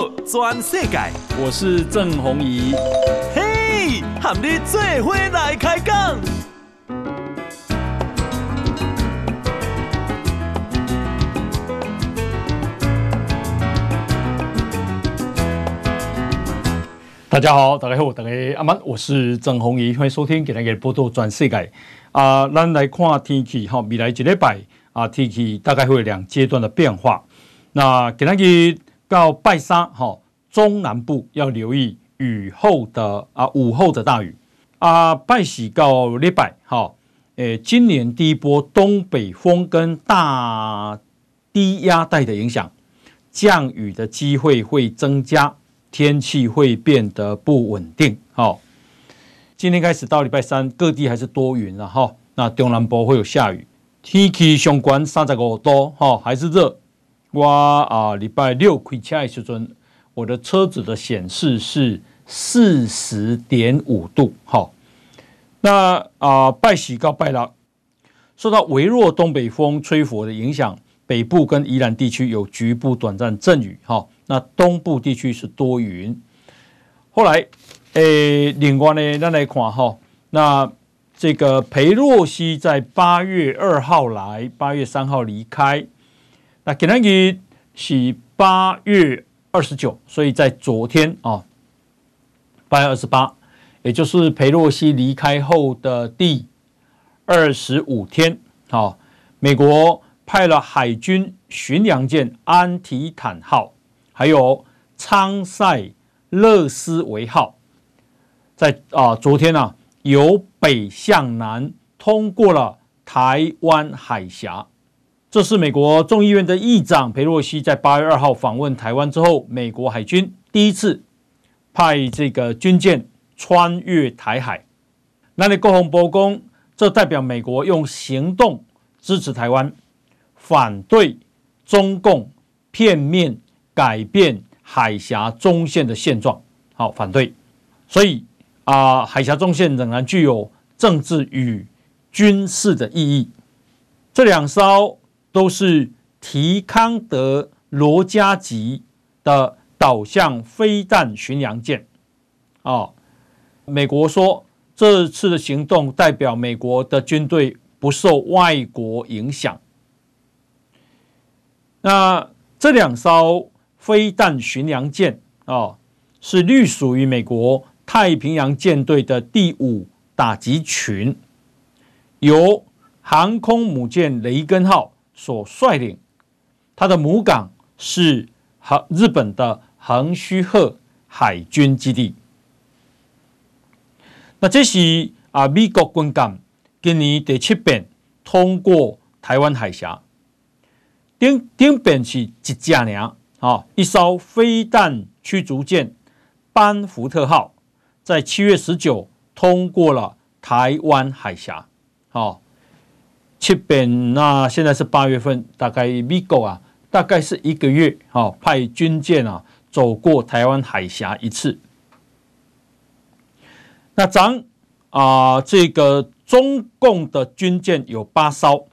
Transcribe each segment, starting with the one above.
报全世界，我是郑宏仪。嘿，和你做伙来开讲。大家好，大家好，大家阿曼，我是郑宏仪，欢迎收听今天的报道全世界。啊，咱来看天气哈，未来一礼拜啊，天气大概会有两阶段的变化。那今天到拜三哈，中南部要留意雨后的啊午后的大雨啊。拜喜到礼拜哈，诶，今年第一波东北风跟大低压带的影响，降雨的机会会增加，天气会变得不稳定。好，今天开始到礼拜三，各地还是多云了哈。那中南部会有下雨，天气相关三十五度哈，还是热。我啊，礼拜六开车的时阵，我的车子的显示是四十点五度。好，那啊，拜喜告拜了，受到微弱东北风吹拂的影响，北部跟宜兰地区有局部短暂阵雨。哈，那东部地区是多云。后来，诶，另外呢，咱来看哈，那这个裴洛西在八月二号来，八月三号离开。那今天是八月二十九，所以在昨天啊，八月二十八，也就是裴洛西离开后的第二十五天，好，美国派了海军巡洋舰安提坦号，还有昌塞勒斯维号，在啊昨天呢，由北向南通过了台湾海峡。这是美国众议院的议长裴洛西在八月二号访问台湾之后，美国海军第一次派这个军舰穿越台海。那你国防部讲，这代表美国用行动支持台湾，反对中共片面改变海峡中线的现状。好，反对。所以啊，海峡中线仍然具有政治与军事的意义。这两艘。都是提康德罗加级的导向飞弹巡洋舰，啊，美国说这次的行动代表美国的军队不受外国影响。那这两艘飞弹巡洋舰啊，是隶属于美国太平洋舰队的第五打击群，由航空母舰雷根号。所率领，他的母港是和日本的横须贺海军基地。那这是啊，美国军舰今年第七遍通过台湾海峡，顶顶遍是一架呢啊，一艘飞弹驱逐舰班福特号，在七月十九通过了台湾海峡，好。七遍，那现在是八月份，大概美国啊，大概是一个月，哈，派军舰啊走过台湾海峡一次。那咱啊，这个中共的军舰有八艘，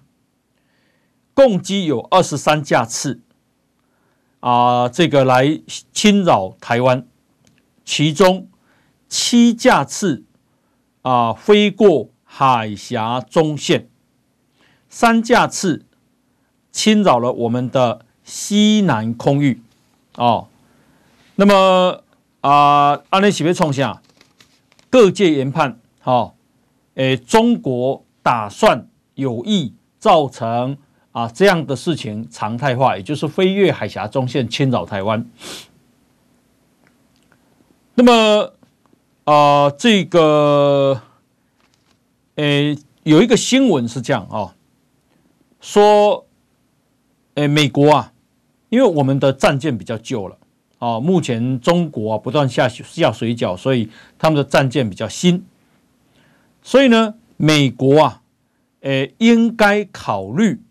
共计有二十三架次啊，这个来侵扰台湾，其中七架次啊飞过海峡中线。三架次侵扰了我们的西南空域，哦，那么啊，安内喜被冲下，各界研判，哦，诶，中国打算有意造成啊这样的事情常态化，也就是飞越海峡中线侵扰台湾。那么啊，这个诶，有一个新闻是这样啊。哦说，诶，美国啊，因为我们的战舰比较旧了啊，目前中国啊不断下下水饺，所以他们的战舰比较新，所以呢，美国啊，诶，应该考虑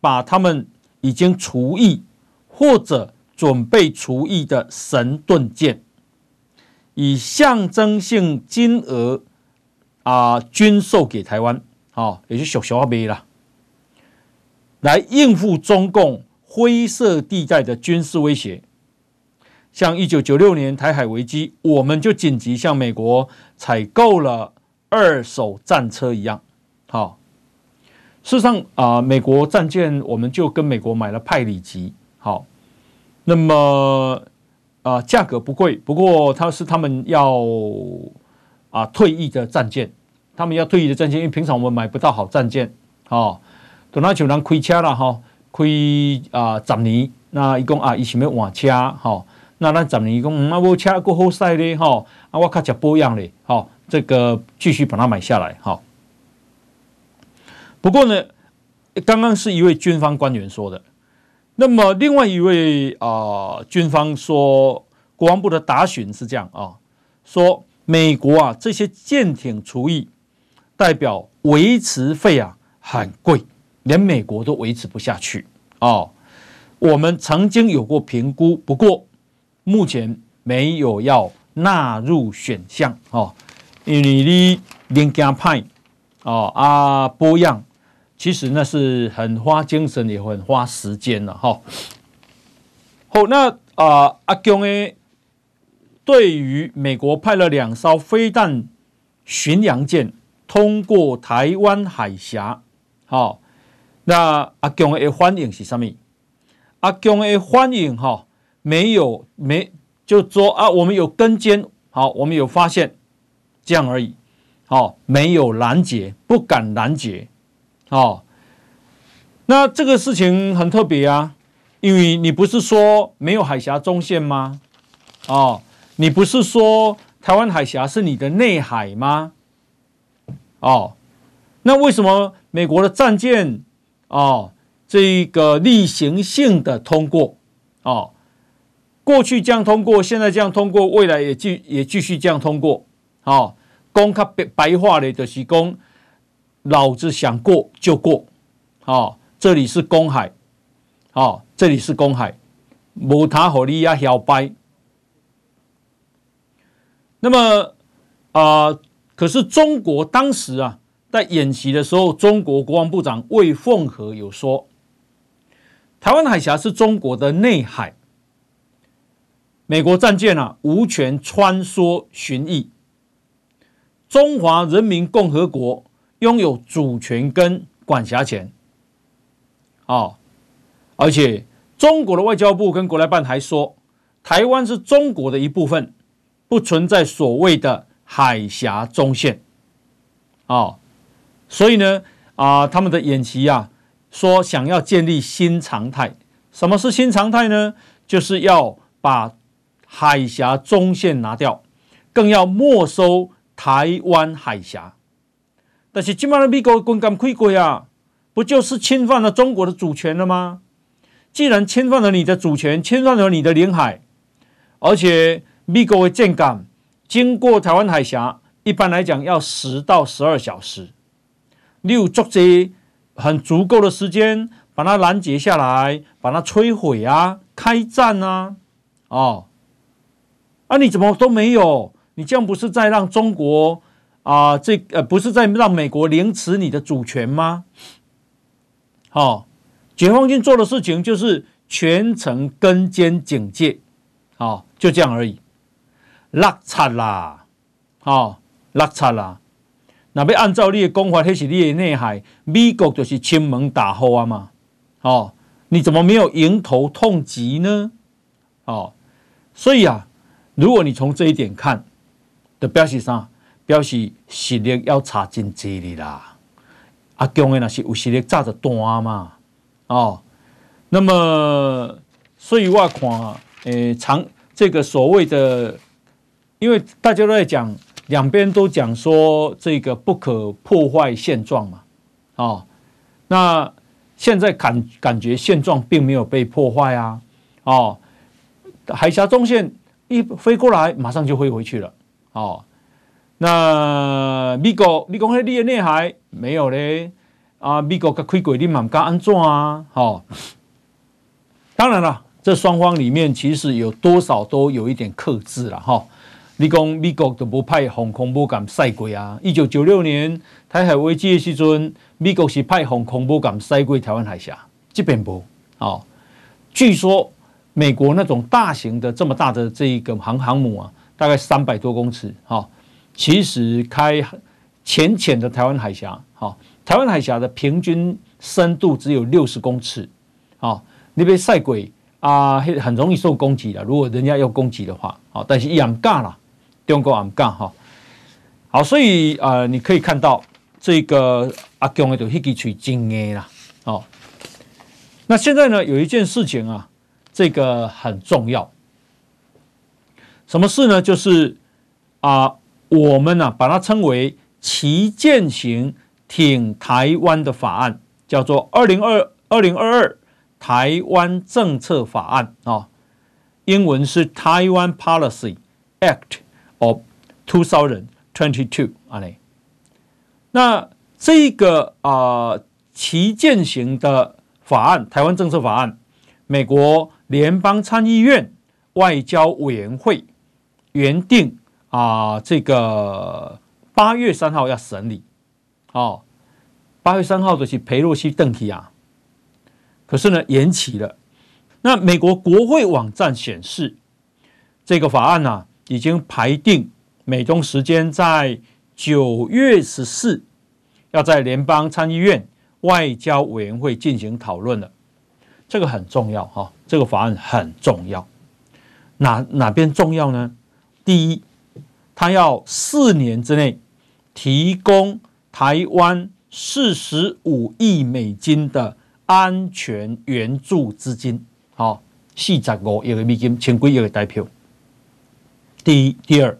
把他们已经除役或者准备除役的神盾舰，以象征性金额啊军售给台湾，啊，也就小小卖了。来应付中共灰色地带的军事威胁，像一九九六年台海危机，我们就紧急向美国采购了二手战车一样。好，事实上啊，美国战舰我们就跟美国买了派里级。好，那么啊，价格不贵，不过它是他们要啊退役的战舰，他们要退役的战舰，因为平常我们买不到好战舰。好，等他就能开车了哈。开啊十年，那伊讲啊，伊想要换车，吼，那咱十年伊讲，嗯，啊，我车够好驶咧，吼，啊，我较吃保养咧，吼，这个继续把它买下来，哈。不过呢，刚刚是一位军方官员说的，那么另外一位啊、军方说，国防部的答询是这样啊，说美国啊这些舰艇除役，代表维持费啊很贵。连美国都维持不下去哦。我们曾经有过评估，不过目前没有要纳入选项哦。因为你零件派哦啊保养，其实那是很花精神也很花时间的哈。好，那啊阿共诶，对于美国派了两艘飞弹巡洋舰通过台湾海峡，好。那阿共的反应是什么？阿共的反应哈，没有没就说啊，我们有跟监，好，我们有发现这样而已，好，没有拦截，不敢拦截，好。那这个事情很特别啊，因为你不是说没有海峡中线吗？哦，你不是说台湾海峡是你的内海吗？哦，那为什么美国的战舰？哦，这个例行性的通过，哦，过去这样通过，现在这样通过，未来也继也继续这样通过，哦，公开白白话的就是公，老子想过就过，哦，这里是公海，哦，这里是公海，无他和你亚摇摆。那么啊、可是中国当时啊。在演习的时候，中国国防部长魏凤和有说，台湾海峡是中国的内海，美国战舰啊无权穿梭巡弋，中华人民共和国拥有主权跟管辖权。哦，而且中国的外交部跟国台办还说，台湾是中国的一部分，不存在所谓的海峡中线。哦。所以呢，啊、他们的演习啊，说想要建立新常态。什么是新常态呢？就是要把海峡中线拿掉，更要没收台湾海峡。但是今晚的美国军舰开过啊，不就是侵犯了中国的主权了吗？既然侵犯了你的主权，侵犯了你的领海，而且美国的舰港经过台湾海峡，一般来讲要十到十二小时。你有足够很足够的时间把它拦截下来，把它摧毁啊，开战啊，哦，啊，你怎么都没有？你这样不是在让中国啊、呃，这呃不是在让美国凌迟你的主权吗？好、哦，解放军做的事情就是全程跟监警戒，好、哦，就这样而已，落差啦，好、哦，落差啦。那要按照你的讲法，那是你的内海，美国就是亲门打后啊嘛，哦，你怎么没有迎头痛击呢？哦，所以啊，如果你从这一点看，的表示啥？表示实力要差真济哩啦。阿共的那是有实力炸着弹嘛，哦，那么所以我看，诶、欸，长这个所谓的，因为大家都在讲。两边都讲说这个不可破坏现状嘛，哦，那现在感感觉现状并没有被破坏啊，哦，海峡中线一飞过来，马上就飞回去了，哦，那美国你讲你的内海没有嘞，啊，美国开过你嘛敢安怎啊，哦，当然了，这双方里面其实有多少都有一点克制了哈。哦你讲美国都不派航空母舰赛过啊？一九九六年台海危机的时阵，美国是派航空母舰赛过台湾海峡，这边不哦。据说美国那种大型的这么大的这一个航航母啊，大概三百多公尺，哈，其实开浅浅的台湾海峡，哈，台湾海峡的平均深度只有六十公尺，啊，那边赛鬼啊，很容易受攻击的。如果人家要攻击的话，啊，但是也唔敢啦，中国也唔敢哈。好，所以啊，你可以看到这个阿强的就迄支嘴真硬啦，哦。那现在呢，有一件事情啊，这个很重要。什么事呢？就是啊，我们呢、把它称为旗舰型挺台湾的法案，叫做二零二二零二二台湾政策法案啊，英文是 Taiwan Policy Act of Two Thousand Twenty Two 啊嘞。那这个啊旗舰型的。法案，台湾政策法案，美国联邦参议院外交委员会原定啊，这个八月三号要审理，哦，八月三号的是裴洛西邓提亚，可是呢延期了。那美国国会网站显示，这个法案呢、已经排定美东时间在九月十四，要在联邦参议院。外交委员会进行讨论了，这个很重要哈，这个法案很重要。哪哪边重要呢？第一，他要四年之内提供台湾四十五亿美金的安全援助资金，好，四十五亿美金，千几亿的代票。第一，第二，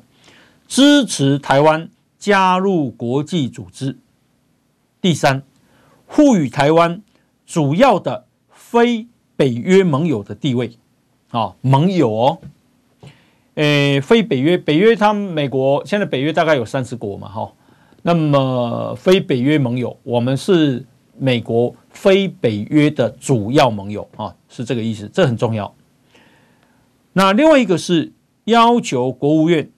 支持台湾加入国际组织。第三。赋予台湾主要的非北约盟友的地位，啊，盟友哦，诶，非北约，北约他们美国现在北约大概有三十国嘛，哈，那么非北约盟友，我们是美国非北约的主要盟友啊，是这个意思，这很重要。那另外一个是要求国务院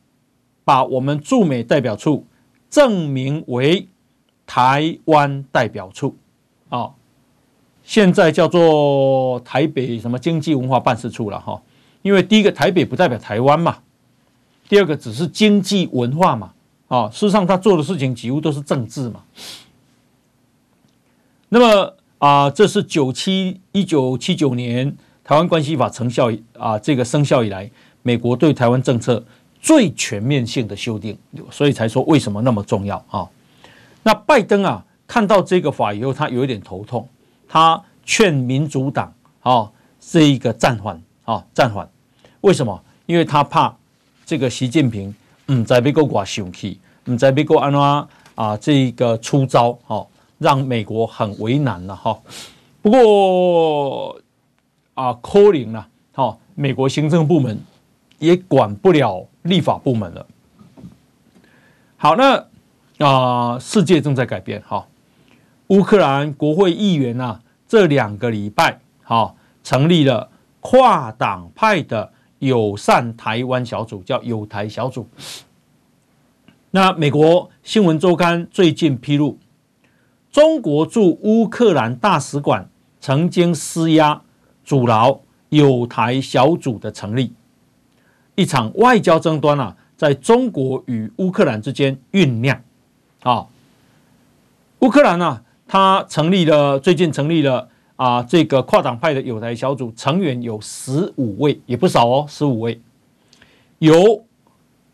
把我们驻美代表处证明为台湾代表处。啊，现在叫做台北什么经济文化办事处了哈，因为第一个台北不代表台湾嘛，第二个只是经济文化嘛，啊，事实上他做的事情几乎都是政治嘛。那么啊，这是九七一九七九年台湾关系法成效啊，这个生效以来，美国对台湾政策最全面性的修订，所以才说为什么那么重要啊。那拜登啊。看到这个法以后，他有一点头痛，他劝民主党啊，这一个暂缓啊，暂缓。为什么？因为他怕这个习近平嗯，在美国挂生气，嗯，在美国安拉啊，这一个出招哈，让美国很为难了哈。不过啊，可能了哈，美国行政部门也管不了立法部门了。好，那啊，世界正在改变哈。乌克兰国会议员啊，这两个礼拜好成立了跨党派的友善台湾小组，叫友台小组。那美国新闻周刊最近披露，中国驻乌克兰大使馆曾经施压阻挠友台小组的成立，一场外交争端啊，在中国与乌克兰之间酝酿。啊，乌克兰呢？他成立了，最近成立了啊，这个跨党派的友台小组，成员有十五位，也不少哦，十五位。由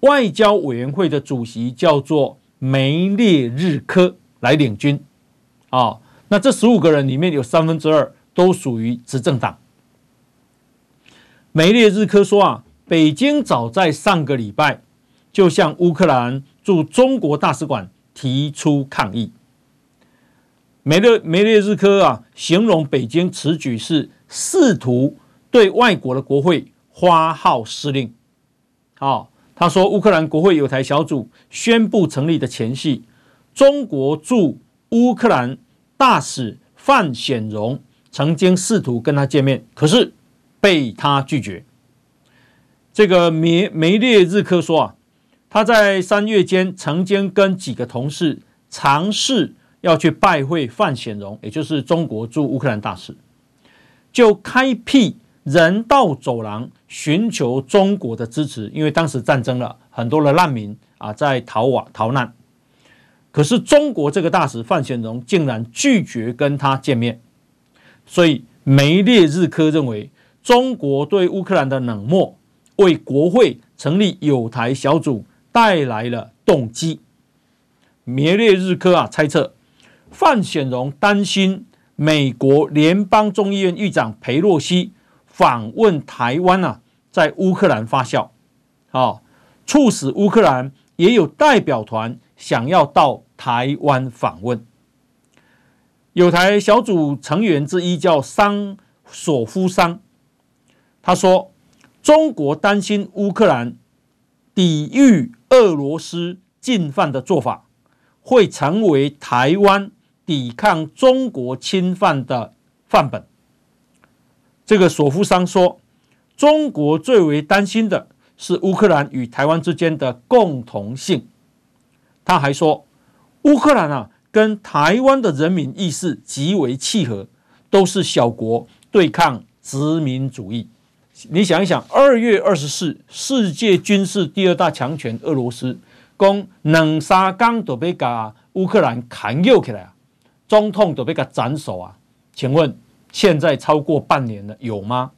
外交委员会的主席叫做梅列日科来领军啊。那这十五个人里面有三分之二都属于执政党。梅列日科说啊，北京早在上个礼拜就向乌克兰驻中国大使馆提出抗议。梅列梅列日科啊，形容北京此举是试图对外国的国会发号施令。好，他说，乌克兰国会友台小组宣布成立的前夕，中国驻乌克兰大使范显荣曾经试图跟他见面，可是被他拒绝。这个梅梅列日科说啊，他在三月间曾经跟几个同事尝试。要去拜会范显荣，也就是中国驻乌克兰大使，就开辟人道走廊寻求中国的支持，因为当时战争了很多的难民啊在逃亡逃难。可是中国这个大使范显荣竟然拒绝跟他见面，所以梅列日科认为中国对乌克兰的冷漠为国会成立友台小组带来了动机。梅列日科啊猜测范显荣担心美国联邦众议院议长裴洛西访问台湾啊，在乌克兰发酵，啊，促使乌克兰也有代表团想要到台湾访问。友台小组成员之一叫桑索夫桑，他说：“中国担心乌克兰抵御俄罗斯进犯的做法，会成为台湾抵抗中国侵犯的范本。”这个索夫桑说：“中国最为担心的是乌克兰与台湾之间的共同性。”他还说：“乌克兰啊。”跟台湾的人民意识极为契合，都是小国对抗殖民主义。你想一想，二月二十四，世界军事第二大强权俄罗斯，攻两三天都被把乌克兰砍掉起来啊，总统都被他斩首啊。请问现在超过半年了，有吗？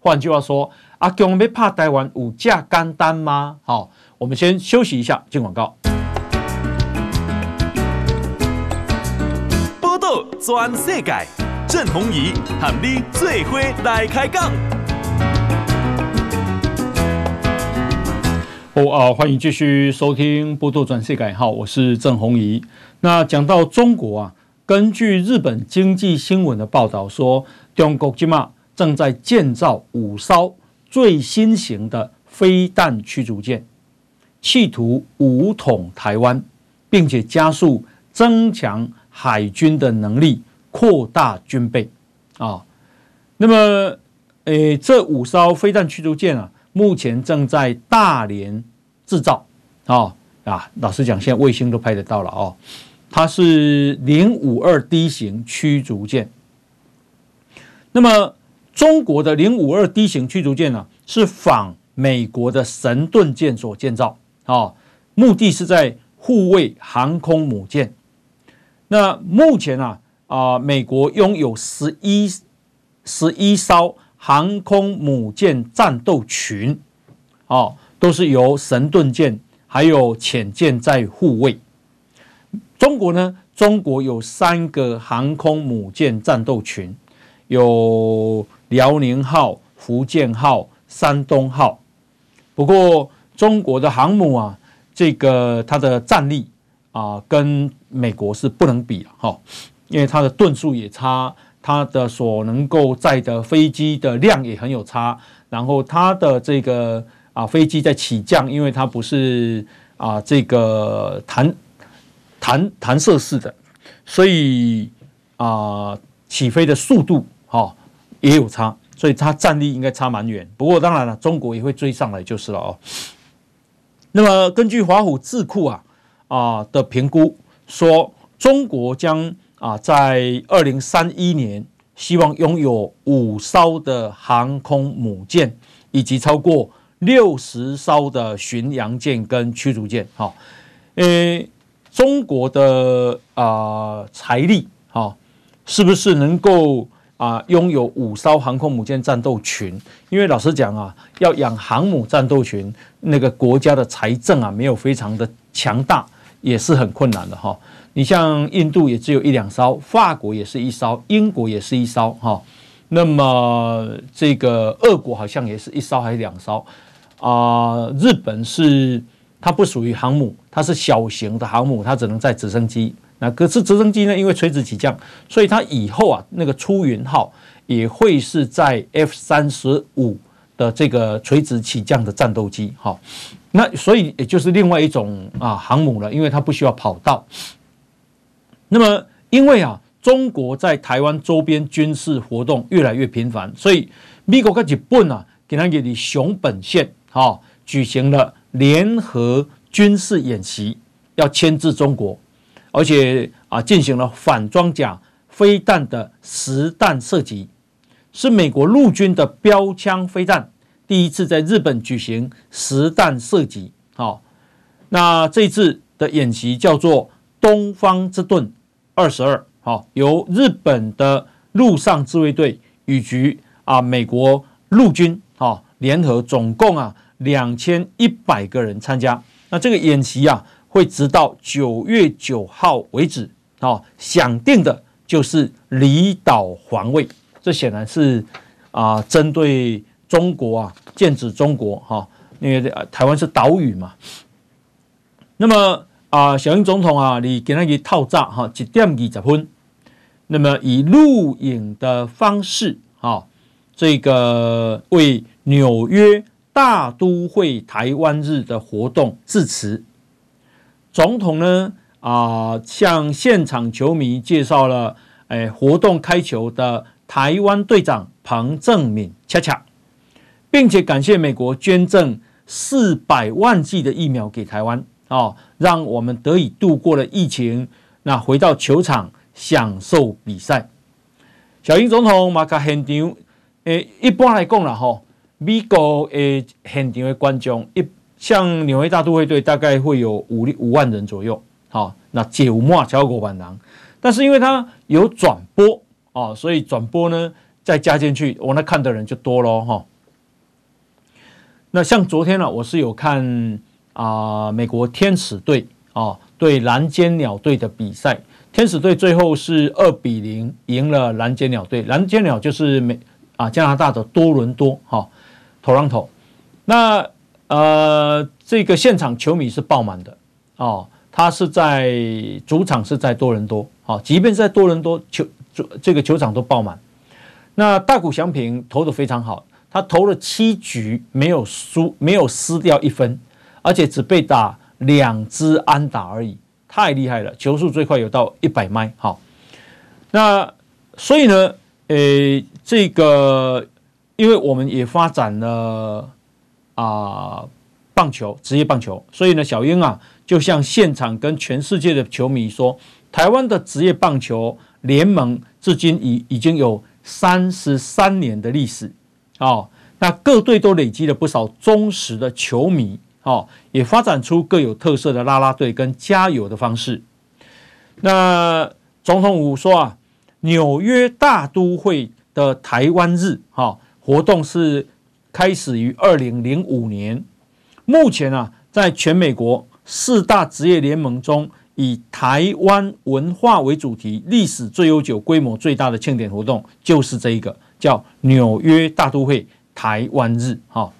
换句话说，阿共要怕台湾有这么简单吗？好，我们先休息一下，进广告。全世界，郑弘仪和你做伙来开讲。好啊，欢迎继续收听《波多转世改号，我是郑弘仪。那讲到中国啊，根据日本经济新闻的报道说，中国今嘛正在建造五艘最新型的飞弹驱逐舰，企图武统台湾，并且加速增强。海军的能力扩大军备啊，那么，诶，这五艘飞弹驱逐舰啊，目前正在大连制造啊啊。老实讲，现在卫星都拍得到了哦。它是零五二 D 型驱逐舰。那么，中国的零五二 D 型驱逐舰呢，是仿美国的神盾舰所建造啊，目的是在护卫航空母舰。那目前啊啊、美国拥有十一十一艘航空母舰战斗群，哦，都是由神盾舰还有潜舰在护卫。中国呢，中国有三个航空母舰战斗群，有辽宁号、福建号、山东号。不过，中国的航母啊，这个它的战力。啊，跟美国是不能比了哈，因为它的吨数也差，它的所能够载的飞机的量也很有差，然后它的这个啊飞机在起降，因为它不是啊这个弹弹弹射式的，所以啊起飞的速度哈也有差，所以它战力应该差蛮远。不过当然了，中国也会追上来就是了哦。那么根据华府智库啊。啊的评估说，中国将啊在二零三一年希望拥有五艘的航空母舰，以及超过六十艘的巡洋舰跟驱逐舰。哈，呃，中国的啊财力哈，是不是能够啊拥有五艘航空母舰战斗群？因为老实讲啊，要养航母战斗群，那个国家的财政啊没有非常的强大。也是很困难的哈，你像印度也只有一两艘，法国也是一艘，英国也是一艘哈，那么这个俄国好像也是一艘还是两艘啊？日本是它不属于航母，它是小型的航母，它只能载直升机。那可是直升机呢，因为垂直起降，所以它以后啊那个出云号也会是在 F 三十五的这个垂直起降的战斗机哈。那所以也就是另外一种啊航母了，因为它不需要跑道。那么因为啊中国在台湾周边军事活动越来越频繁，所以美国跟日本啊给他给你熊本县啊举行了联合军事演习，要牵制中国，而且啊进行了反装甲飞弹的实弹射击。是美国陆军的标枪飞弹，第一次在日本举行实弹射击。好，那这次的演习叫做“东方之盾二十二”。好，由日本的陆上自卫队以及啊美国陆军啊联合，总共啊两千一百个人参加。那这个演习啊会直到九月九号为止。啊，想定的就是离岛防卫，这显然是啊针对中国啊，剑指中国哈，因为台湾是岛屿嘛。那么啊，小英总统啊，你给他一套炸哈，一点二十分。那么以录影的方式啊，这个为纽约大都会台湾日的活动致辞。总统呢啊，向现场球迷介绍了哎活动开球的台湾队长彭正敏恰恰，并且感谢美国捐赠四百万剂的疫苗给台湾啊，让我们得以度过了疫情。那回到球场。享受比赛，小英总统马卡现场，诶，一般来讲啦，吼，美国诶现场的观众，一像纽约大都会队大概会有五五万人左右，好，那九万超过万人，但是因为它有转播啊，所以转播呢再加进去，我那看的人就多咯。哈。那像昨天呢，我是有看啊，美国天使队啊对蓝尖鸟队的比赛。天使队最后是二比零赢了蓝尖鸟队，蓝尖鸟就是美啊加拿大的多伦多哈，Toronto。那呃这个现场球迷是爆满的哦，他是在主场是在多伦多，好，即便在多伦多球这个球场都爆满。那大谷翔平投的非常好，他投了七局没有输，没有失掉一分，而且只被打两支安打而已。太厉害了，球速最快有到一百迈。好，那所以呢，诶，这个，因为我们也发展了啊棒球，职业棒球，所以呢，小英啊，就向现场跟全世界的球迷说，台湾的职业棒球联盟至今已已经有三十三年的历史，哦，那各队都累积了不少忠实的球迷。哦，也发展出各有特色的啦啦队跟加油的方式。那总统府说啊，纽约大都会的台湾日哈活动是开始于二零零五年，目前啊，在全美国四大职业联盟中，以台湾文化为主题、历史最悠久、规模最大的庆典活动就是这一个，叫纽约大都会台湾日哈。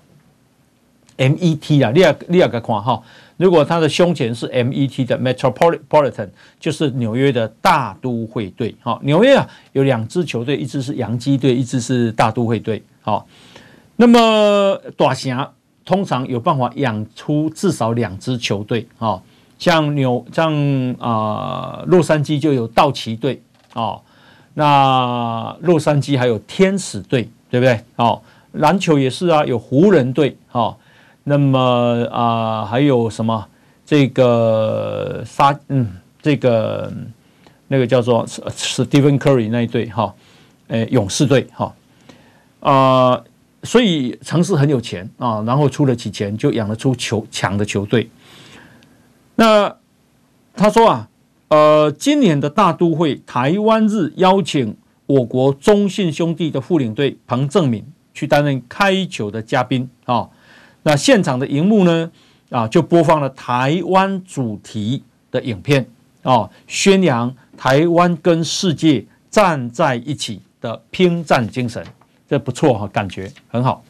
MET 啊，你也你也个看哈，如果他的胸前是 MET 的 Metropolitan，就是纽约的大都会队。好，纽约啊有两支球队，一支是洋基队，一支是大都会队。好，那么大城通常有办法养出至少两支球队。好，像纽像啊、洛杉矶就有道奇队。哦，那洛杉矶还有天使队，对不对？哦，篮球也是啊，有湖人队。哦。那么啊、还有什么？这个沙嗯，这个那个叫做史蒂芬·科里那一队哈，诶，勇士队哈啊，所以城市很有钱啊，然后出得起钱，就养得出球强的球队。那他说啊，呃，今年的大都会台湾日邀请我国中信兄弟的副领队彭正敏去担任开球的嘉宾啊。那现场的荧幕呢？啊，就播放了台湾主题的影片啊，宣扬台湾跟世界站在一起的拼战精神，这不错哈，感觉很好。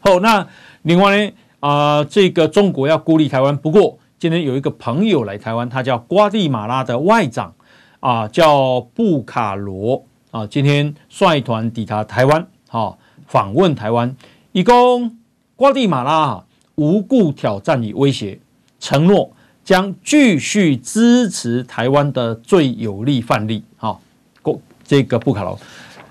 好，那另外呢，啊，这个中国要孤立台湾，不过今天有一个朋友来台湾，他叫瓜地马拉的外长啊，叫布卡罗啊，今天率团抵达台湾，好，访问台湾，一共。瓜地马拉无故挑战与威胁，承诺将继续支持台湾的最有力范例。好，这个布卡罗，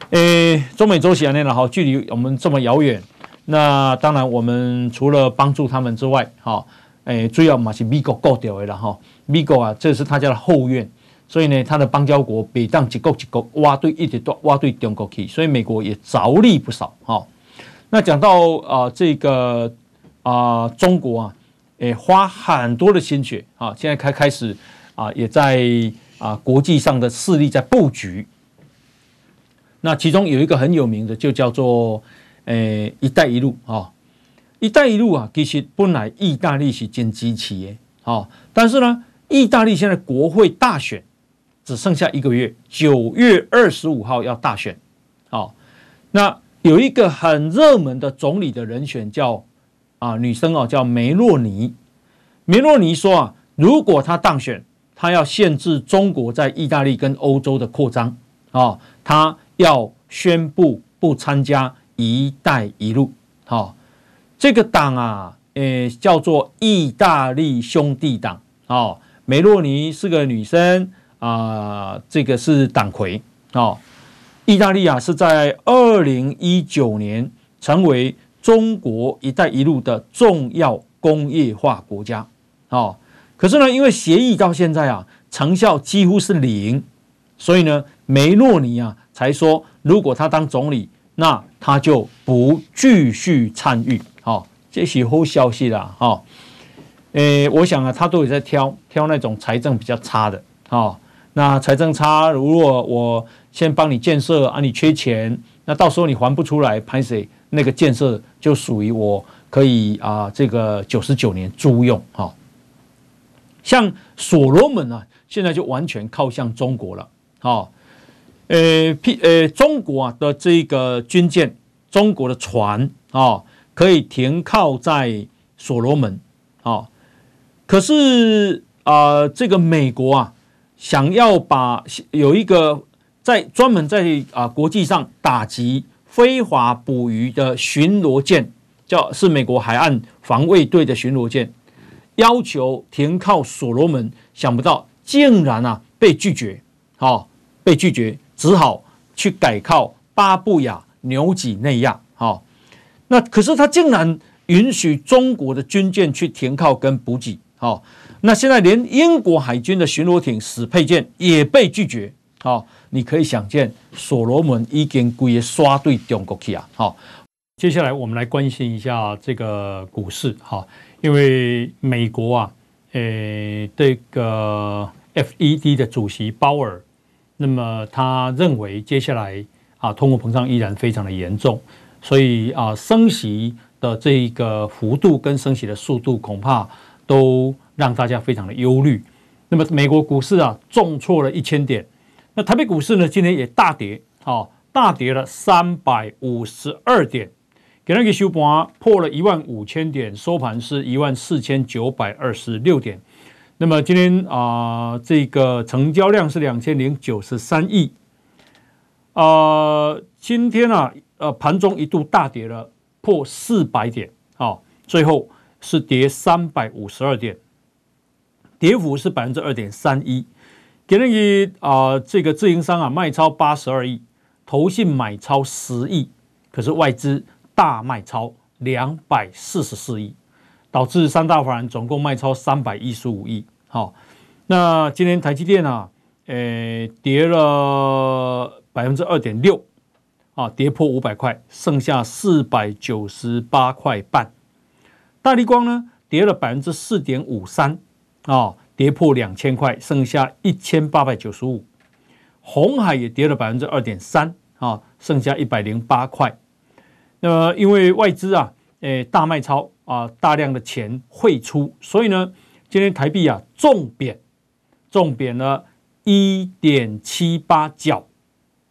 诶，中美洲是安尼啦，好，距离我们这么遥远，那当然我们除了帮助他们之外，哈，诶，主要嘛是美国顾到的了，哈，美国啊，这是他家的后院，所以呢，他的邦交国北当一个一个挖对一直都挖对中国去，所以美国也着力不少哈。那讲到啊这个啊中国啊，诶花很多的心血啊，现在开开始啊也在啊国际上的势力在布局。那其中有一个很有名的，就叫做诶“一带一路”啊，“一带一路”啊，其实本来意大利是经济企业啊，但是呢，意大利现在国会大选只剩下一个月，九月二十五号要大选，啊，那有一个很热门的总理的人选叫啊女生哦，叫梅洛尼，梅洛尼说啊，如果她当选，她要限制中国在意大利跟欧洲的扩张啊，她。要宣布不参加“一带一路”好，这个党啊，诶，叫做意大利兄弟党哦。梅洛尼是个女生啊，这个是党魁哦。意大利啊，是在二零一九年成为中国“一带一路”的重要工业化国家哦。可是呢，因为协议到现在啊，成效几乎是零，所以呢，梅洛尼啊。才说，如果他当总理，那他就不继续参与。哦，这是好消息啦。哈，诶，我想啊，他都有在挑挑那种财政比较差的。哦，那财政差，如果我先帮你建设啊，你缺钱，那到时候你还不出来，拍谁？那个建设就属于我可以啊，这个九十九年租用。哈，像所罗门啊，现在就完全靠向中国了。啊。呃，譬呃，中国啊的这个军舰，中国的船啊，可以停靠在所罗门啊。可是啊，这个美国啊，想要把有一个在专门在啊国际上打击非法捕鱼的巡逻舰，叫是美国海岸防卫队的巡逻舰，要求停靠所罗门，想不到竟然啊被拒绝，好，被拒绝。只好去改靠巴布亚纽几内亚，好，那可是他竟然允许中国的军舰去停靠跟补给，好，那现在连英国海军的巡逻艇史沛舰也被拒绝，好，你可以想见所罗门已经归刷对中国去啊，好，接下来我们来关心一下这个股市，哈，因为美国啊，诶，这个 FED 的主席鲍尔。那么他认为接下来啊，通货膨胀依然非常的严重，所以啊，升息的这个幅度跟升息的速度恐怕都让大家非常的忧虑。那么美国股市啊，重挫了一千点，那台北股市呢，今天也大跌，啊，大跌了三百五十二点，给那个收盘破了一万五千点，收盘是一万四千九百二十六点。那么今天啊、这个成交量是两千零九十三亿。呃，今天啊，呃，盘中一度大跌了，破四百点，好，最后是跌三百五十二点，跌幅是百分之二点三一。给那个啊，这个自营商啊，卖超八十二亿，投信买超十亿，可是外资大卖超两百四十四亿。导致三大法人总共卖超三百一十五亿。好，那今天台积电啊，诶，跌了百分之二点六，啊，跌破五百块，剩下四百九十八块半。大立光呢，跌了百分之四点五三，啊，跌破两千块，剩下一千八百九十五。红海也跌了百分之二点三，啊，剩下一百零八块。那么因为外资啊，诶，大卖超。啊，大量的钱汇出，所以呢，今天台币啊重贬，重贬了一点七八角，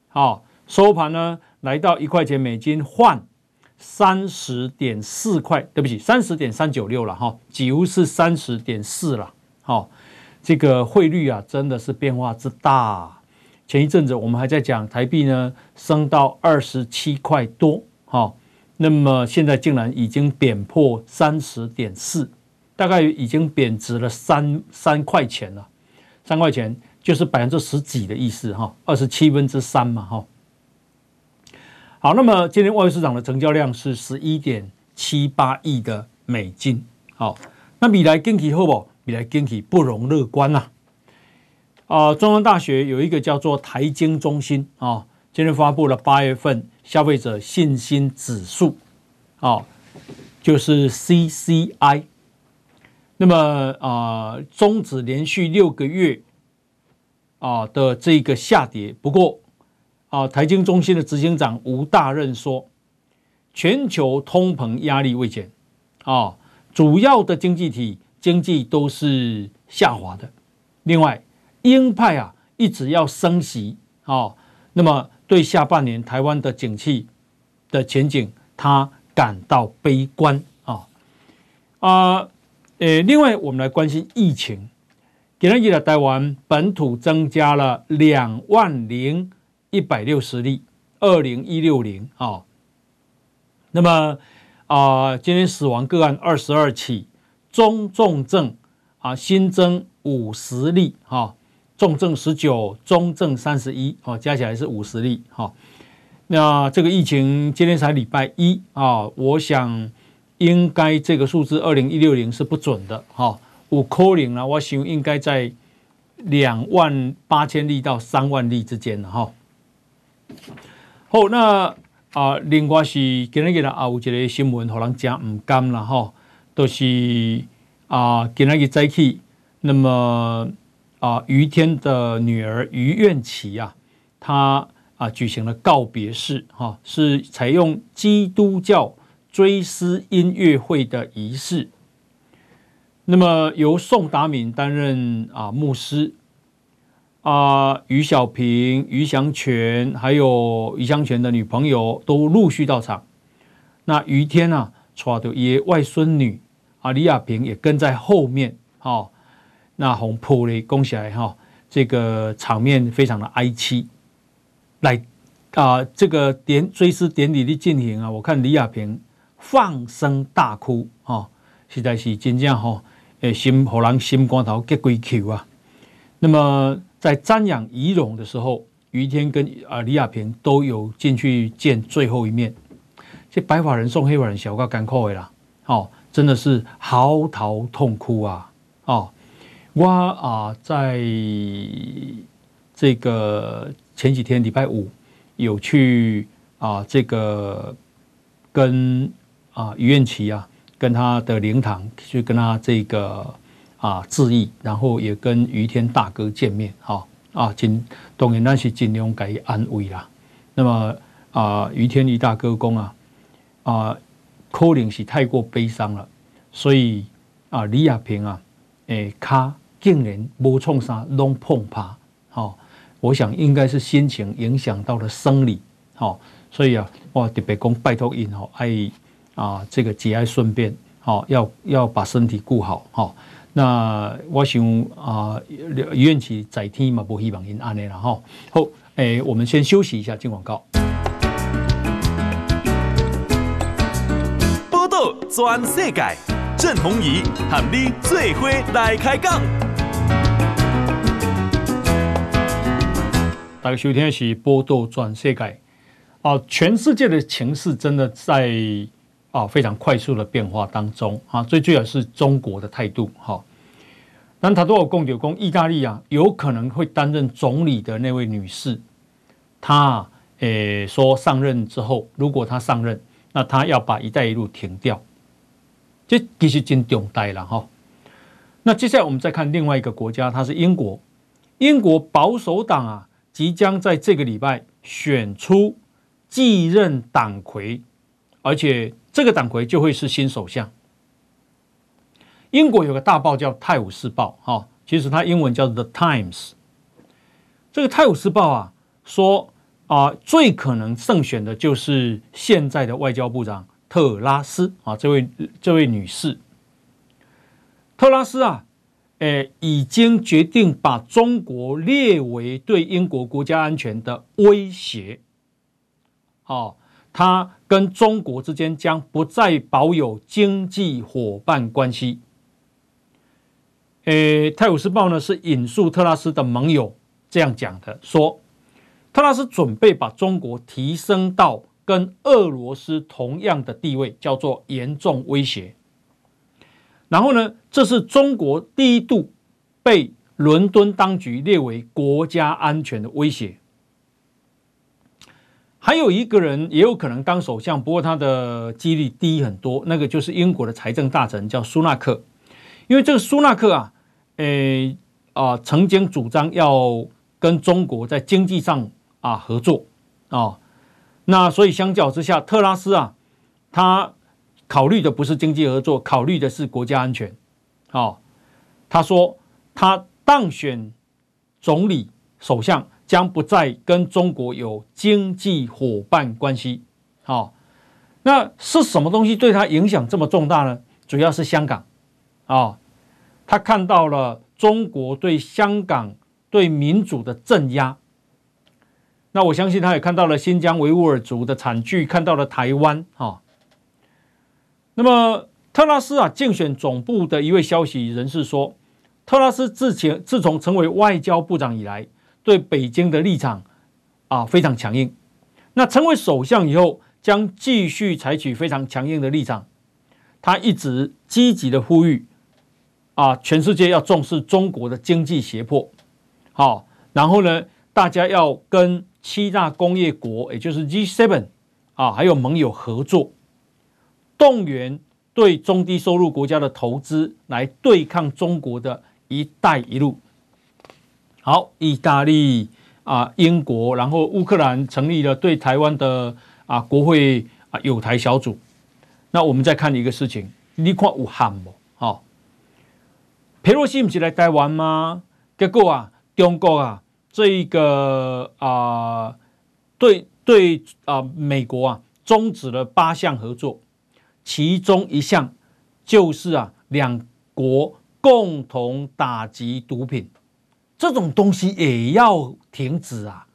好，收盘呢来到一块钱美金换三十点四块，对不起，三十点三九六了哈，几乎是三十点四了，好，这个汇率啊真的是变化之大。前一阵子我们还在讲台币呢升到二十七块多，好。那么现在竟然已经贬破三十点四，大概已经贬值了三三块钱了，三块钱就是百分之十几的意思哈，二十七分之三嘛哈。好，那么今天外汇市场的成交量是十一点七八亿的美金。好，那未来经济好不？未来经济不容乐观呐。啊、中央大学有一个叫做台经中心啊、今天发布了八月份消费者信心指数，啊、就是 CCI。那么啊，终、止连续六个月啊的这个下跌。不过啊，台经中心的执行长吴大任说，全球通膨压力未减啊，主要的经济体经济都是下滑的。另外，鹰派啊一直要升息啊，那么对下半年台湾的景气的前景，他感到悲观啊啊。呃，另外我们来关心疫情。今天的台湾本土增加了两万零一百六十例，二零一六零啊。那么啊，今天死亡个案二十二起，中重症啊新增五十例哈，重症十九，中症三十一，哦，加起来是五十例哈。那这个疫情今天才礼拜一啊，我想。应该这个数字二零一六零是不准的哈，五扣零了，我想应该在两万八千例到三万例之间了哈。好，那啊，另外是今日嘅啊有一个新闻，让人讲唔甘了哈，都、是啊今日早起，那么啊于天的女儿于愿琪啊，她啊举行了告别式哈，是采用基督教。追思音乐会的仪式，那么由宋达敏担任啊牧师，啊于小平、于祥全还有于祥全的女朋友都陆续到场。那于天啊，带着爷外孙女啊李亚平也跟在后面，哈，那红铺嘞，恭喜来哈，这个场面非常的哀凄。来啊，这个典追思典礼的进行啊，我看李亚平。放声大哭啊！实在是真正哈，诶，心让人心肝头结归球啊。那么在瞻仰遗容的时候，于天跟啊李亚平都有进去见最后一面。这白发人送黑发人，小个艰苦的啦，哦，真的是嚎啕痛哭啊！哦，我啊，在这个前几天礼拜五有去啊，这个跟。啊，余愿琪啊，跟他的灵堂去跟他这个啊致意，然后也跟余天大哥见面，哈啊，尽当然那是尽量给安慰啦。那么啊，余天余大哥公啊啊，可能是太过悲伤了，所以啊，李亚平啊，诶，他竟然无创啥拢碰怕，好，我想应该是心情影响到了生理，好，所以啊，我特别讲拜托因吼爱。啊，这个节哀顺变，好、要要把身体顾好，好、那我想啊，愿琪在天嘛，不希望因安尼了哈。好，诶、我们先休息一下，进广告。转世界，郑弘仪和你最伙来开讲。大家收听的是报道全世界。啊，全世界的情势真的在。啊，非常快速的变化当中啊，最主要是中国的态度哈。但他都有共有共，意大利啊，有可能会担任总理的那位女士，她诶说上任之后，如果她上任，那她要把“一带一路”停掉，这其实真重大了哈。那接下来我们再看另外一个国家，它是英国，英国保守党啊，即将在这个礼拜选出继任党魁，而且。这个党魁就会是新首相。英国有个大报叫《泰晤士报》，哈，其实它英文叫《The Times》。这个《泰晤士报》啊，说啊，最可能胜选的就是现在的外交部长特拉斯啊，这位这位女士。特拉斯啊，诶，已经决定把中国列为对英国国家安全的威胁。哦。他跟中国之间将不再保有经济伙伴关系。诶，《泰晤士报》呢是引述特拉斯的盟友这样讲的，说特拉斯准备把中国提升到跟俄罗斯同样的地位，叫做严重威胁。然后呢，这是中国第一度被伦敦当局列为国家安全的威胁。还有一个人也有可能当首相，不过他的几率低很多，那个就是英国的财政大臣，叫苏纳克。因为这个苏纳克啊，诶啊，曾经主张要跟中国在经济上啊合作啊，那所以相较之下，特拉斯啊，他考虑的不是经济合作，考虑的是国家安全。哦，他说他当选总理、首相将不再跟中国有经济伙伴关系。好，那是什么东西对他影响这么重大呢？主要是香港。啊，他看到了中国对香港对民主的镇压。那我相信他也看到了新疆维吾尔族的惨剧，看到了台湾。哈，那么。特拉斯啊，竞选总部的一位消息人士说，特拉斯自前自从成为外交部长以来，对北京的立场啊非常强硬。那成为首相以后，将继续采取非常强硬的立场。他一直积极的呼吁啊，全世界要重视中国的经济胁迫。好，然后呢，大家要跟七大工业国，也就是 G7 啊，还有盟友合作，动员。对中低收入国家的投资来对抗中国的一带一路。好，意大利啊，英国，然后乌克兰成立了对台湾的啊国会啊友台小组。那我们再看一个事情，你看武汉不？好，佩洛西不是来台湾吗？结果啊，中国啊，这一个啊，对对啊，美国啊，终止了八项合作。其中一项就是啊，两国共同打击毒品，这种东西也要停止啊！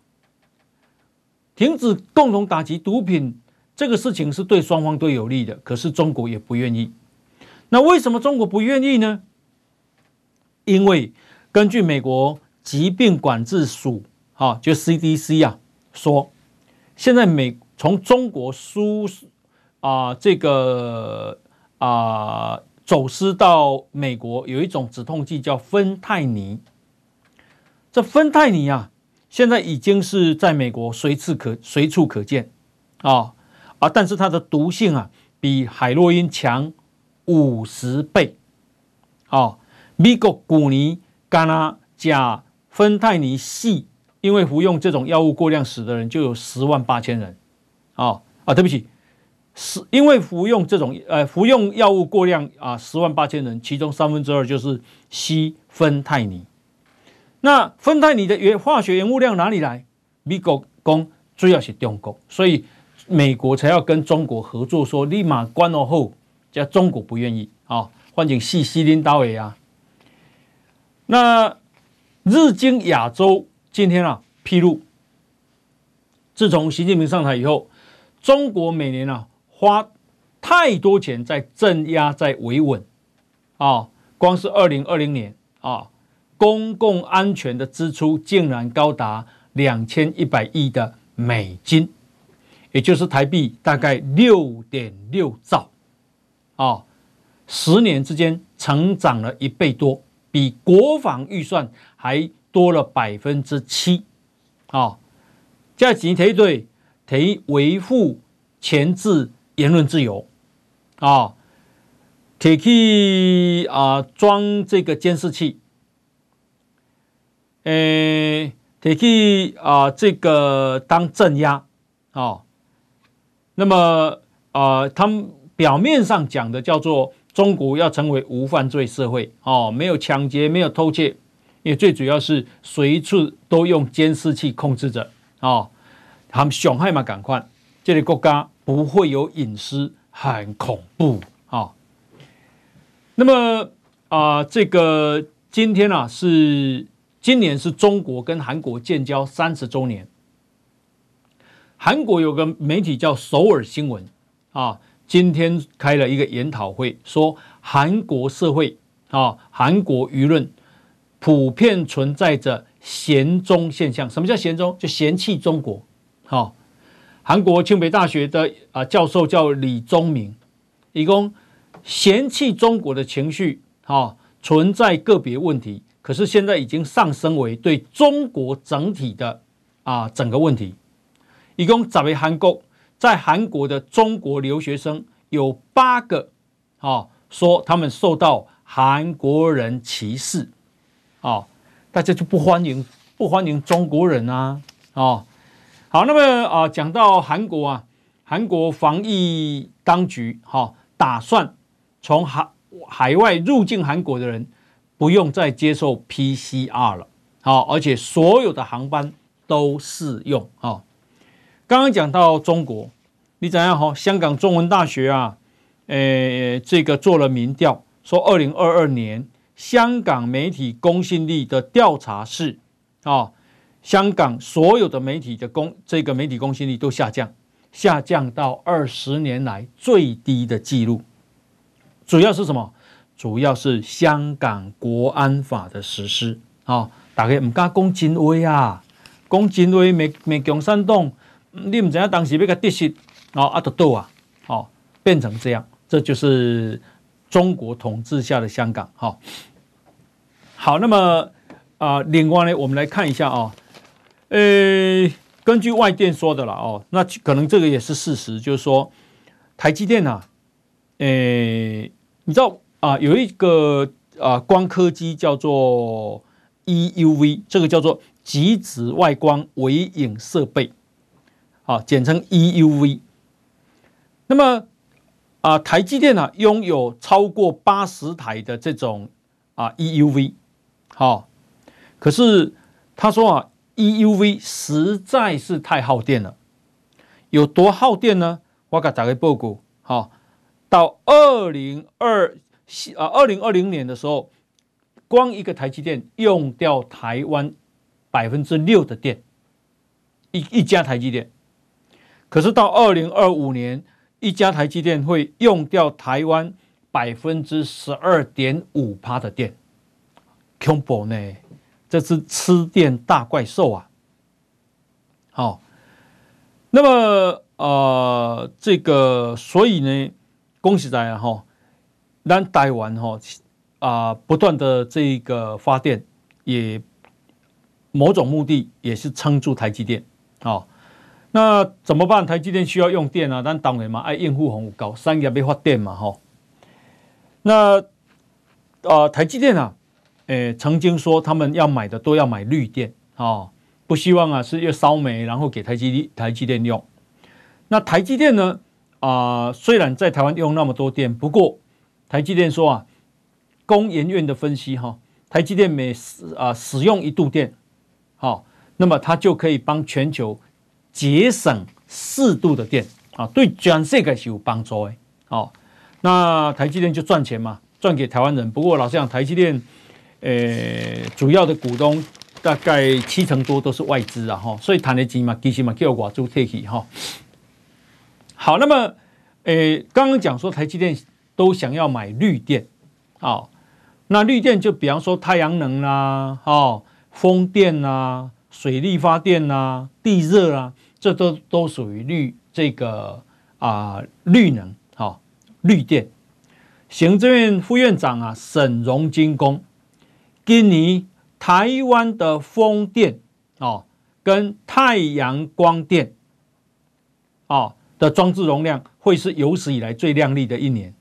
停止共同打击毒品这个事情是对双方都有利的，可是中国也不愿意。那为什么中国不愿意呢？因为根据美国疾病管制署啊，就 CDC 啊说，现在美从中国输。啊，这个啊，走私到美国有一种止痛剂叫芬太尼。这芬太尼啊，现在已经是在美国随处可随处可见啊啊！但是它的毒性啊，比海洛因强五十倍啊！美国去年干那加芬太尼系，因为服用这种药物过量死的人就有十万八千人啊啊！对不起。是因为服用这种呃服用药物过量啊，十万八千人，其中三分之二就是西芬太尼。那芬太尼的原化学原物料哪里来？美国讲主要是中国，所以美国才要跟中国合作，说立马关了后，叫中国不愿意啊，换成西西林岛呀。那日经亚洲今天啊披露，自从习近平上台以后，中国每年啊。花太多钱在镇压，在维稳，啊，光是二零二零年啊，公共安全的支出竟然高达两千一百亿的美金，也就是台币大概六点六兆，啊，十年之间成长了一倍多，比国防预算还多了百分之七，啊，这几提对提维护前置。言论自由，啊，可以啊装这个监视器，诶，可以啊这个当镇压，啊，那么啊，他们表面上讲的叫做中国要成为无犯罪社会，哦，没有抢劫，没有偷窃，因为最主要是随处都用监视器控制着，啊，他们伤害嘛，赶快，这个国家。不会有隐私，很恐怖啊！那么啊、这个今天啊是今年是中国跟韩国建交三十周年。韩国有个媒体叫首尔新闻啊，今天开了一个研讨会，说韩国社会啊，韩国舆论普遍存在着嫌中现象。什么叫嫌中？就嫌弃中国，好。韩国清北大学的啊教授叫李宗明，一共嫌弃中国的情绪啊存在个别问题，可是现在已经上升为对中国整体的啊整个问题。一共十位韩国在韩国的中国留学生有八个啊说他们受到韩国人歧视哦，大家就不欢迎不欢迎中国人啊哦。好，那么啊讲到韩国啊，韩国防疫当局哈打算从海海外入境韩国的人。不用再接受 PCR 了，好，而且所有的航班都适用啊。刚刚讲到中国，你怎样哈？香港中文大学啊，呃，这个做了民调，说二零二二年香港媒体公信力的调查是啊，香港所有的媒体的公这个媒体公信力都下降，下降到二十年来最低的记录。主要是什么？主要是香港国安法的实施啊，大家唔敢讲真话啊，讲真话没没共产党，你唔知道当时要个得失啊，阿都啊，哦，变成这样，这就是中国统治下的香港哈。好，那么啊，另外呢，我们来看一下啊，呃，根据外电说的了哦，那可能这个也是事实，就是说台积电啊，呃，你知道。啊，有一个啊光刻机叫做 EUV，这个叫做极紫外光微影设备，啊，简称 EUV。那么啊，台积电呢拥有超过八十台的这种啊 EUV，好，可是他说啊，EUV 实在是太耗电了，有多耗电呢？我给大家报告，好，到二零二。啊，二零二零年的时候，光一个台积电用掉台湾百分之六的电，一一家台积电。可是到二零二五年，一家台积电会用掉台湾百分之十二点五趴的电，恐怖呢？这是吃电大怪兽啊！好，那么呃，这个所以呢，恭喜大家哈。咱台湾哈啊，不断的这个发电，也某种目的也是撑住台积电啊。那怎么办？台积电需要用电啊，但当然嘛，爱应付红高，商业要发电嘛哈。那啊，台积电啊，诶，曾经说他们要买的都要买绿电啊，不希望啊是要烧煤，然后给台积台积电用。那台积电呢啊，虽然在台湾用那么多电，不过。台积电说啊，工研院的分析哈，台积电每使啊使用一度电，好，那么它就可以帮全球节省四度的电啊，对全世界是有帮助的。好，那台积电就赚钱嘛，赚给台湾人。不过老实讲，台积电呃主要的股东大概七成多都是外资啊哈，所以谈的钱嘛，其实嘛叫外资退去哈。好，那么呃刚刚讲说台积电。都想要买绿电，啊，那绿电就比方说太阳能啦，哦，风电啦，水力发电啦，地热啊，这都都属于绿这个啊绿能，好绿电。行政院副院长啊沈荣金工，今年台湾的风电哦跟太阳光电哦的装置容量会是有史以来最亮丽的一年。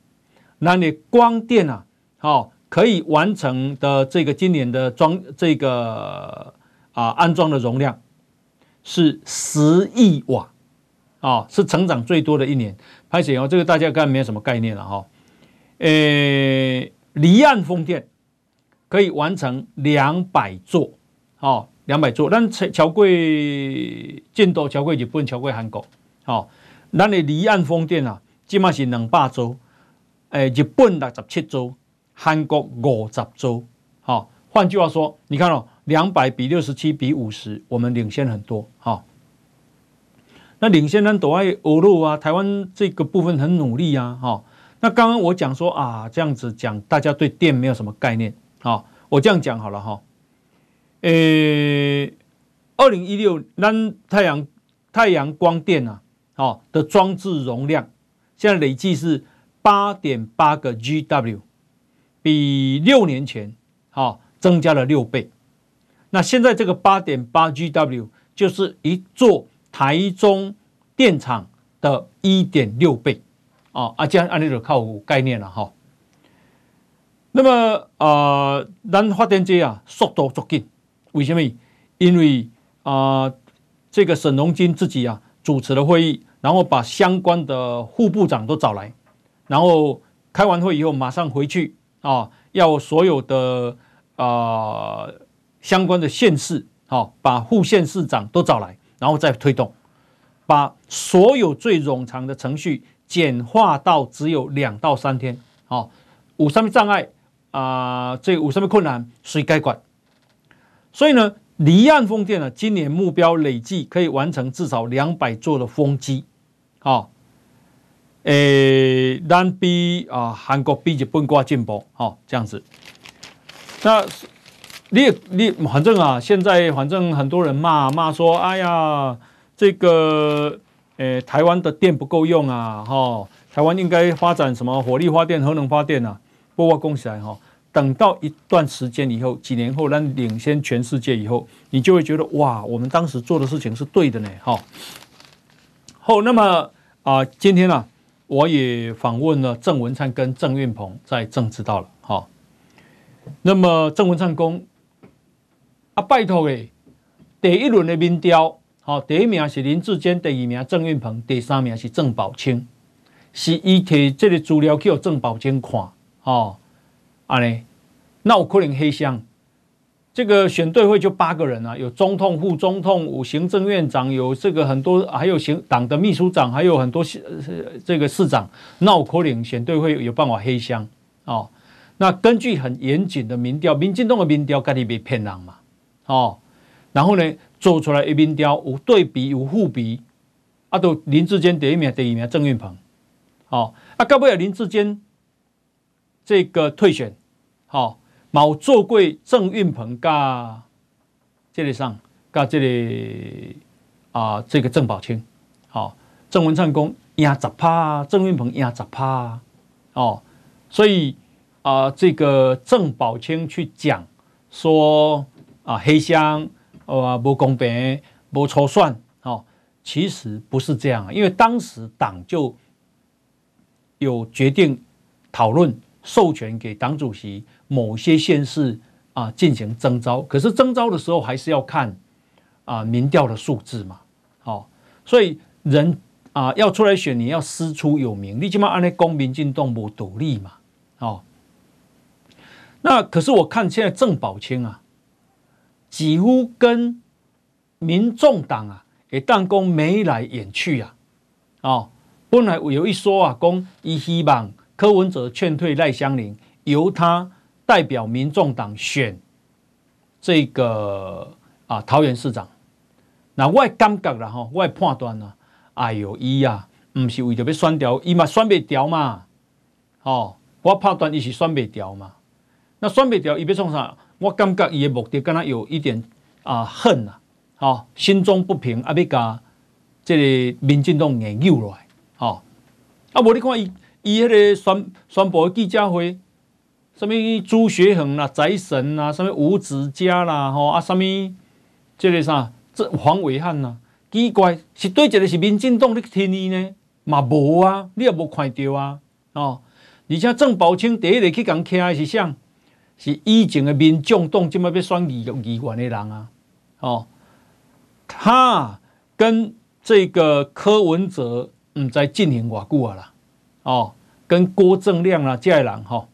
那你光电啊，好可以完成的这个今年的装这个啊安装的容量是十亿瓦，啊是成长最多的一年。拍写哦，这个大家看没有什么概念了哈。诶，离岸风电可以完成两百座，哦两百座。但桥贵建都桥贵日本桥贵韩国，好，那你离岸风电啊，起码是两百座。诶，日本六十七州，韩国五十州，好，换句话说，你看哦，两百比六十七比五十，我们领先很多，哈。那领先人都爱欧陆啊，台湾这个部分很努力啊，哈。那刚刚我讲说啊，这样子讲，大家对电没有什么概念，好，我这样讲好了哈。诶，二零一六，南太阳太阳光电啊，好，的装置容量，现在累计是。八点八个 GW，比六年前好增加了六倍。那现在这个八点八 GW 就是一座台中电厂的一点六倍啊！啊，这样按这个靠概念了哈。那么呃，咱发电机啊，速度足紧，为什么？因为啊、呃，这个沈荣金自己啊主持了会议，然后把相关的副部长都找来，然后开完会以后马上回去啊，要所有的啊。呃相关的县市，好，把副县市长都找来，然后再推动，把所有最冗长的程序简化到只有两到三天，好，有什么障碍啊？这有什么困难，谁该管？所以呢，离岸风电呢，今年目标累计可以完成至少两百座的风机，好，诶，咱比啊韩国比日本挂进步，好，这样子，那。你你反正啊，现在反正很多人骂骂说，哎呀，这个诶、台湾的电不够用啊，哈，台湾应该发展什么火力发电、核能发电啊。不过恭喜来哈，等到一段时间以后，几年后，让领先全世界以后，你就会觉得哇，我们当时做的事情是对的呢，哈。好，那么啊、今天呢、啊，我也访问了郑文灿跟郑运鹏，在政治道了，哈。那么郑文灿公。啊，拜托诶，第一轮的民调，好，第一名是林志坚，第二名郑运鹏，第三名是郑宝清，是伊摕这个资料去郑宝清看，哦，安尼，那我可能黑箱。这个选对会就八个人啊，有中统、副中统、有行政院长，有这个很多，还有行党的秘书长，还有很多这个市长，那我可能选对会有办法黑箱哦。那根据很严谨的民调，民进党的民调，家己别骗人嘛。哦，然后呢，做出来一民调有对比有互比，啊，都林志坚第一名，第二名郑运鹏，哦，啊，到尾林志坚这个退选，好、哦，冇做过郑运鹏噶这里上噶这里啊，这个郑宝清，好、哦，郑文灿公压十趴，郑运鹏压十趴，哦，所以啊，这个郑宝清去讲说。啊，黑箱，啊，不公平，不抽算，哦，其实不是这样，因为当时党就有决定讨论授权给党主席某些县市啊进行征召，可是征召的时候还是要看啊民调的数字嘛，好，所以人啊要出来选，你要师出有名，你起码按那公民进动不独立嘛，哦，那可是我看现在郑宝清啊。几乎跟民众党啊，也弹弓眉来眼去啊，哦，本来有一说啊，公伊希望柯文哲劝退赖香林，由他代表民众党选这个啊桃园市长。那我感觉啦吼，我判断了，哎呦，伊呀，不是为着要选掉，伊嘛选不掉嘛，哦，我判断伊是选不掉嘛，那选不掉，伊要创啥？我感觉伊的目的跟他有一点啊恨呐，好心中不平啊，要甲这个民进党硬扭落来，好啊，无你看伊伊迄个宣宣布的记者会，什么朱学恒啦、宅神啦、什么吴子嘉啦，吼啊，什么这个啥这黄伟汉呐，奇怪是对一个是民进党你听伊呢？嘛无啊，你也无看到啊，哦，而且郑宝清第一个去讲徛的是啥？是以前的民众党，即麦要选议议员的人啊，哦，他跟这个柯文哲嗯在进行偌久啊啦，哦，跟郭正亮啊这些人哈、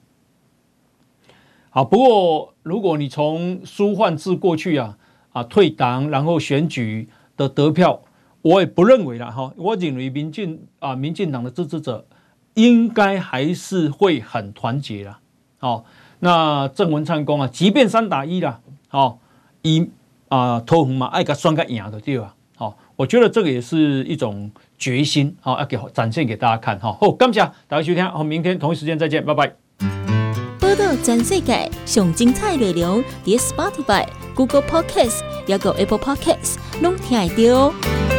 好，不过如果你从苏焕智过去啊啊退党然后选举的得票，我也不认为啦哈，我认为民进啊民进党的支持者应该还是会很团结啦，哦。那郑文灿公啊，即便三打一啦，好，一啊投红嘛，爱个双个赢的对吧？好，我觉得这个也是一种决心，好，要给展现给大家看，哈。好，感谢大家收听，好，明天同一时间再见，拜拜。报道全世界上精彩内容，点 Spotify、Google Podcasts，还有 Apple Podcasts，拢听得到。